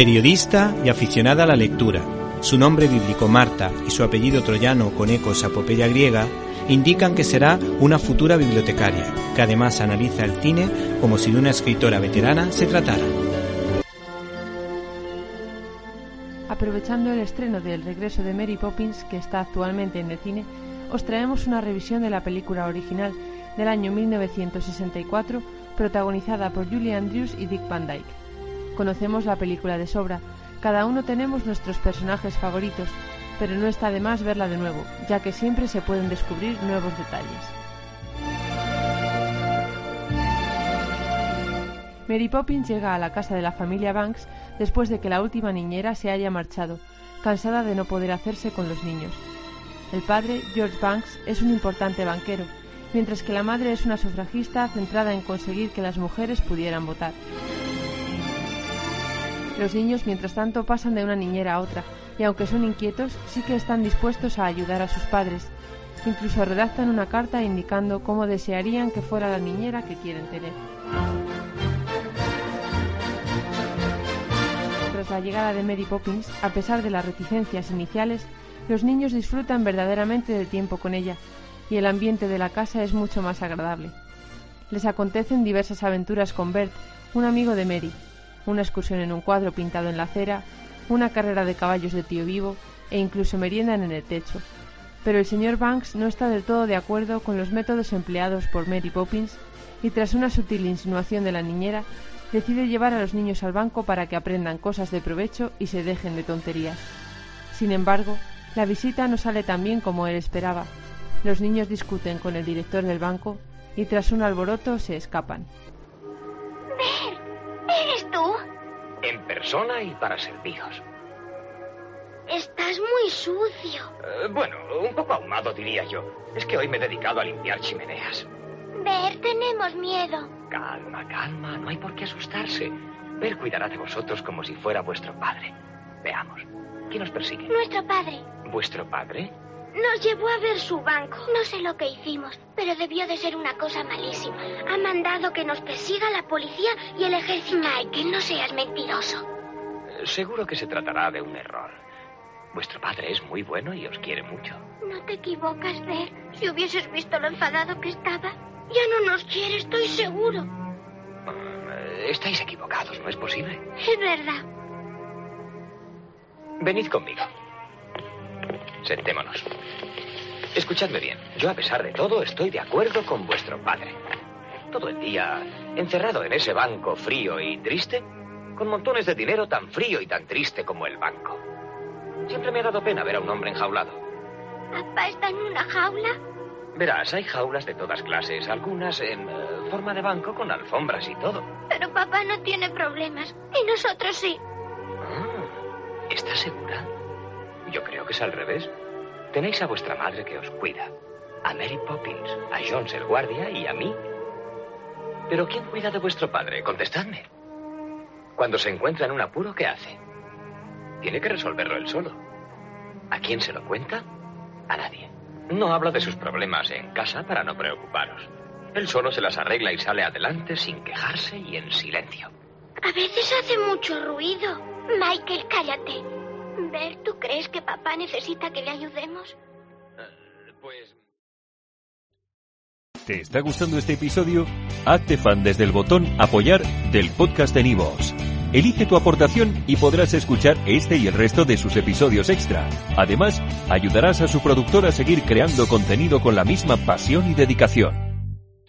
Periodista y aficionada a la lectura, su nombre bíblico Marta y su apellido troyano con ecos a apopeya griega indican que será una futura bibliotecaria, que además analiza el cine como si de una escritora veterana se tratara. Aprovechando el estreno del regreso de Mary Poppins, que está actualmente en el cine, os traemos una revisión de la película original del año 1964, protagonizada por Julie Andrews y Dick Van Dyke. Conocemos la película de sobra, cada uno tenemos nuestros personajes favoritos, pero no está de más verla de nuevo, ya que siempre se pueden descubrir nuevos detalles. Mary Poppins llega a la casa de la familia Banks después de que la última niñera se haya marchado, cansada de no poder hacerse con los niños. El padre, George Banks, es un importante banquero, mientras que la madre es una sufragista centrada en conseguir que las mujeres pudieran votar. Los niños, mientras tanto, pasan de una niñera a otra, y aunque son inquietos, sí que están dispuestos a ayudar a sus padres. Incluso redactan una carta indicando cómo desearían que fuera la niñera que quieren tener. Tras la llegada de Mary Poppins, a pesar de las reticencias iniciales, los niños disfrutan verdaderamente del tiempo con ella, y el ambiente de la casa es mucho más agradable. Les acontecen diversas aventuras con Bert, un amigo de Mary, una excursión en un cuadro pintado en la acera, una carrera de caballos de tío vivo e incluso meriendan en el techo. Pero el señor Banks no está del todo de acuerdo con los métodos empleados por Mary Poppins y tras una sutil insinuación de la niñera, decide llevar a los niños al banco para que aprendan cosas de provecho y se dejen de tonterías. Sin embargo, la visita no sale tan bien como él esperaba. Los niños discuten con el director del banco y tras un alboroto se escapan. Persona y para serviros. Estás muy sucio. Eh, bueno, un poco ahumado diría yo. Es que hoy me he dedicado a limpiar chimeneas. Ver, tenemos miedo. Calma, calma, no hay por qué asustarse. Ver cuidará de vosotros como si fuera vuestro padre. Veamos. ¿Quién os persigue? Nuestro padre. ¿Vuestro padre? Nos llevó a ver su banco. No sé lo que hicimos, pero debió de ser una cosa malísima. Ha mandado que nos persiga la policía y el ejército. Michael, no seas mentiroso. Eh, Seguro que se tratará de un error. Vuestro padre es muy bueno y os quiere mucho. No te equivocas, Ver. Si hubieses visto lo enfadado que estaba, ya no nos quiere, estoy seguro. Eh, Estáis equivocados, ¿no es posible? Es verdad. Venid conmigo. Sentémonos. Escuchadme bien. Yo, a pesar de todo, estoy de acuerdo con vuestro padre. Todo el día encerrado en ese banco frío y triste, con montones de dinero tan frío y tan triste como el banco. Siempre me ha dado pena ver a un hombre enjaulado. ¿Papá está en una jaula? Verás, hay jaulas de todas clases, algunas en eh, forma de banco con alfombras y todo. Pero papá no tiene problemas. Y nosotros sí. Ah, ¿Estás segura? Yo creo que es al revés. Tenéis a vuestra madre que os cuida. A Mary Poppins, a Jones el guardia y a mí. Pero ¿quién cuida de vuestro padre? Contestadme. Cuando se encuentra en un apuro, ¿qué hace? Tiene que resolverlo él solo. ¿A quién se lo cuenta? A nadie. No habla de sus problemas en casa para no preocuparos. Él solo se las arregla y sale adelante sin quejarse y en silencio. A veces hace mucho ruido. Michael, cállate. Ver, ¿tú crees que papá necesita que le ayudemos? Pues... ¿Te está gustando este episodio? Hazte fan desde el botón Apoyar del podcast de Nivos. Elige tu aportación y podrás escuchar este y el resto de sus episodios extra. Además, ayudarás a su productor a seguir creando contenido con la misma pasión y dedicación.